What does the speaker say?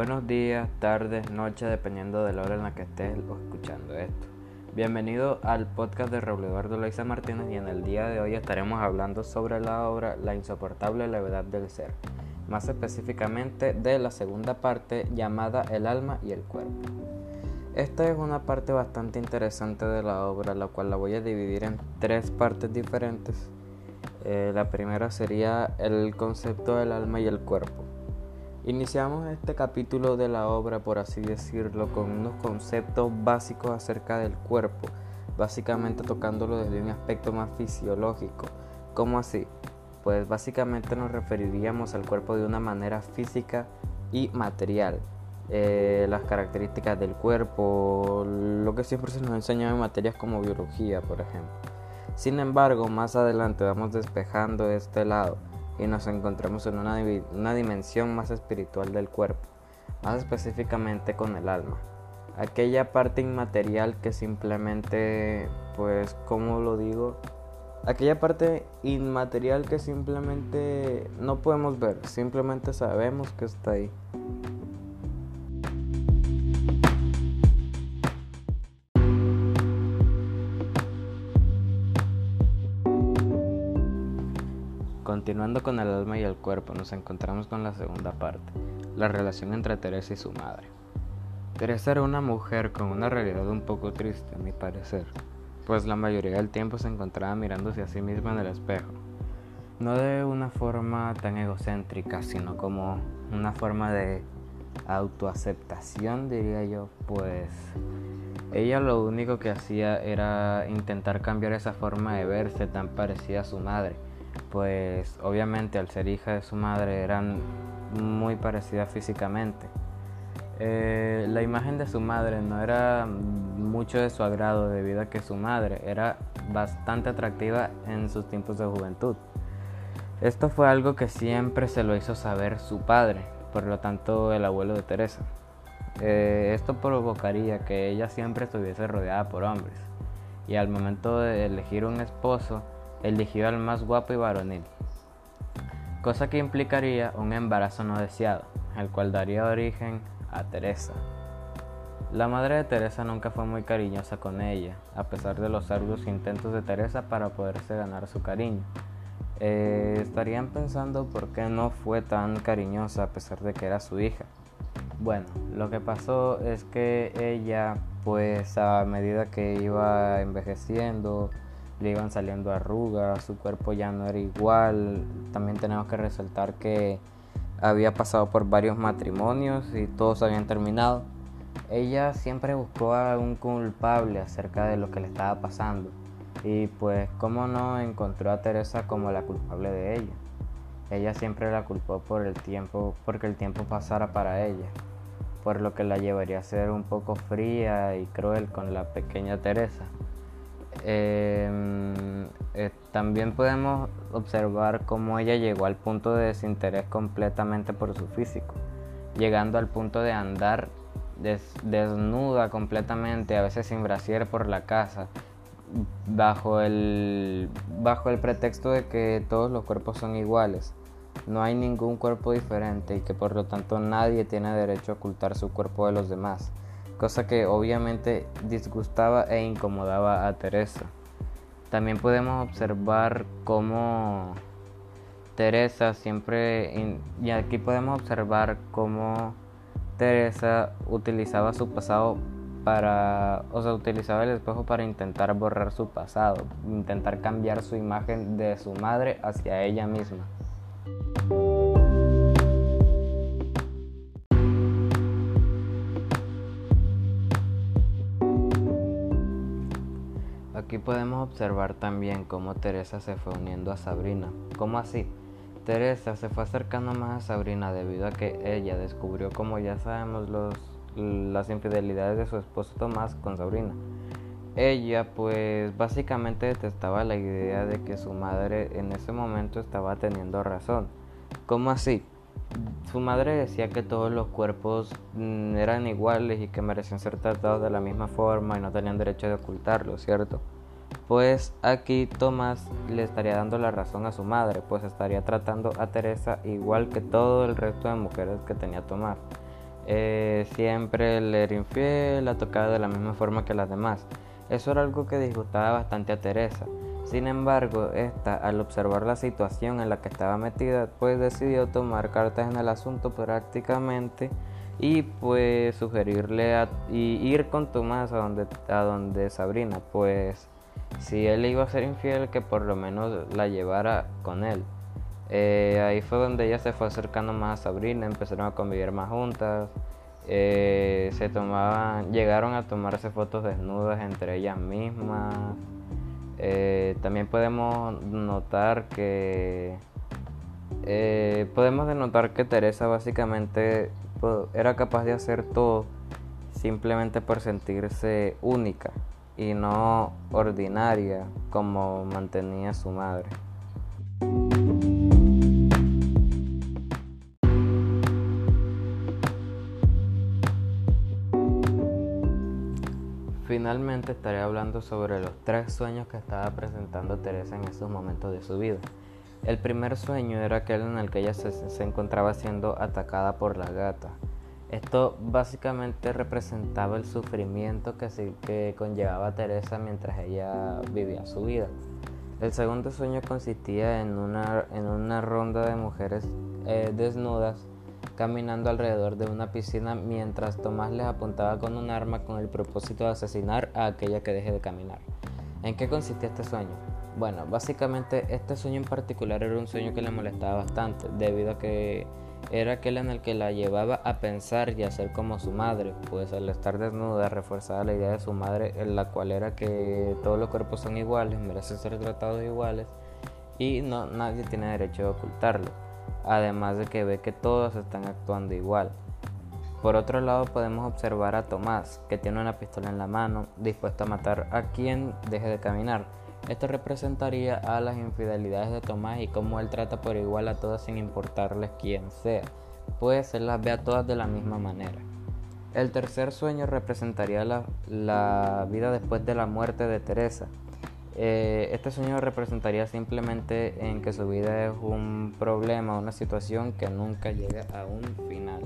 Buenos días, tardes, noches, dependiendo de la hora en la que estés escuchando esto. Bienvenido al podcast de Raúl Eduardo Loiza Martínez y en el día de hoy estaremos hablando sobre la obra La insoportable levedad del ser, más específicamente de la segunda parte llamada El alma y el cuerpo. Esta es una parte bastante interesante de la obra, la cual la voy a dividir en tres partes diferentes. Eh, la primera sería el concepto del alma y el cuerpo. Iniciamos este capítulo de la obra, por así decirlo, con unos conceptos básicos acerca del cuerpo, básicamente tocándolo desde un aspecto más fisiológico. ¿Cómo así? Pues básicamente nos referiríamos al cuerpo de una manera física y material. Eh, las características del cuerpo, lo que siempre se nos enseña en materias como biología, por ejemplo. Sin embargo, más adelante vamos despejando este lado y nos encontramos en una, una dimensión más espiritual del cuerpo, más específicamente con el alma. Aquella parte inmaterial que simplemente, pues, ¿cómo lo digo? Aquella parte inmaterial que simplemente no podemos ver, simplemente sabemos que está ahí. Continuando con el alma y el cuerpo, nos encontramos con la segunda parte, la relación entre Teresa y su madre. Teresa era una mujer con una realidad un poco triste, a mi parecer, pues la mayoría del tiempo se encontraba mirándose a sí misma en el espejo. No de una forma tan egocéntrica, sino como una forma de autoaceptación, diría yo, pues ella lo único que hacía era intentar cambiar esa forma de verse tan parecida a su madre pues obviamente al ser hija de su madre eran muy parecidas físicamente. Eh, la imagen de su madre no era mucho de su agrado debido a que su madre era bastante atractiva en sus tiempos de juventud. Esto fue algo que siempre se lo hizo saber su padre, por lo tanto el abuelo de Teresa. Eh, esto provocaría que ella siempre estuviese rodeada por hombres y al momento de elegir un esposo eligió al más guapo y varonil, cosa que implicaría un embarazo no deseado, el cual daría origen a Teresa. La madre de Teresa nunca fue muy cariñosa con ella, a pesar de los arduos intentos de Teresa para poderse ganar su cariño. Eh, estarían pensando por qué no fue tan cariñosa a pesar de que era su hija. Bueno, lo que pasó es que ella, pues a medida que iba envejeciendo, le iban saliendo arrugas, su cuerpo ya no era igual. También tenemos que resaltar que había pasado por varios matrimonios y todos habían terminado. Ella siempre buscó a un culpable acerca de lo que le estaba pasando y pues cómo no encontró a Teresa como la culpable de ella. Ella siempre la culpó por el tiempo, porque el tiempo pasara para ella, por lo que la llevaría a ser un poco fría y cruel con la pequeña Teresa. Em, eh, también podemos observar cómo ella llegó al punto de desinterés completamente por su físico, llegando al punto de andar desnuda completamente, a veces sin brasier por la casa, bajo el, bajo el pretexto de que todos los cuerpos son iguales. No hay ningún cuerpo diferente y que por lo tanto nadie tiene derecho a ocultar su cuerpo de los demás cosa que obviamente disgustaba e incomodaba a Teresa. También podemos observar cómo Teresa siempre, y aquí podemos observar cómo Teresa utilizaba su pasado para, o sea, utilizaba el espejo para intentar borrar su pasado, intentar cambiar su imagen de su madre hacia ella misma. Aquí podemos observar también cómo Teresa se fue uniendo a Sabrina. ¿Cómo así? Teresa se fue acercando más a Sabrina debido a que ella descubrió, como ya sabemos, los, las infidelidades de su esposo Tomás con Sabrina. Ella pues básicamente detestaba la idea de que su madre en ese momento estaba teniendo razón. ¿Cómo así? Su madre decía que todos los cuerpos mm, eran iguales y que merecían ser tratados de la misma forma y no tenían derecho de ocultarlo, ¿cierto? Pues aquí Tomás le estaría dando la razón a su madre, pues estaría tratando a Teresa igual que todo el resto de mujeres que tenía Tomás. Eh, siempre le era infiel, la tocaba de la misma forma que las demás. Eso era algo que disgustaba bastante a Teresa. Sin embargo, esta, al observar la situación en la que estaba metida, pues decidió tomar cartas en el asunto prácticamente y pues sugerirle a, y ir con Tomás a donde, a donde Sabrina, pues si él iba a ser infiel, que por lo menos la llevara con él. Eh, ahí fue donde ella se fue acercando más a Sabrina, empezaron a convivir más juntas, eh, se tomaban, llegaron a tomarse fotos desnudas entre ellas mismas. Eh, también podemos notar que podemos denotar que Teresa básicamente era capaz de hacer todo simplemente por sentirse única y no ordinaria como mantenía su madre. Finalmente estaré hablando sobre los tres sueños que estaba presentando Teresa en esos momentos de su vida. El primer sueño era aquel en el que ella se, encontraba siendo atacada por la gata. Esto básicamente representaba el sufrimiento que, que conllevaba Teresa mientras ella vivía su vida. El segundo sueño consistía en una, en una ronda de mujeres eh, desnudas caminando alrededor de una piscina mientras Tomás les apuntaba con un arma con el propósito de asesinar a aquella que deje de caminar. ¿En qué consistía este sueño? Bueno, básicamente este sueño en particular era un sueño que le molestaba bastante, debido a que era aquel en el que la llevaba a pensar y a ser como su madre, pues al estar desnuda reforzaba la idea de su madre, en la cual era que todos los cuerpos son iguales, merecen ser tratados iguales y no nadie tiene derecho a ocultarlo, además de que ve que todos están actuando igual. Por otro lado podemos observar a Tomás, que tiene una pistola en la mano, dispuesto a matar a quien deje de caminar esto representaría a las infidelidades de Tomás y cómo él trata por igual a todas sin importarles quién sea, pues él las ve a todas de la misma manera. El tercer sueño representaría la, vida después de la muerte de Teresa. Eh, este sueño representaría simplemente en que su vida es un problema, una situación que nunca llega a un final.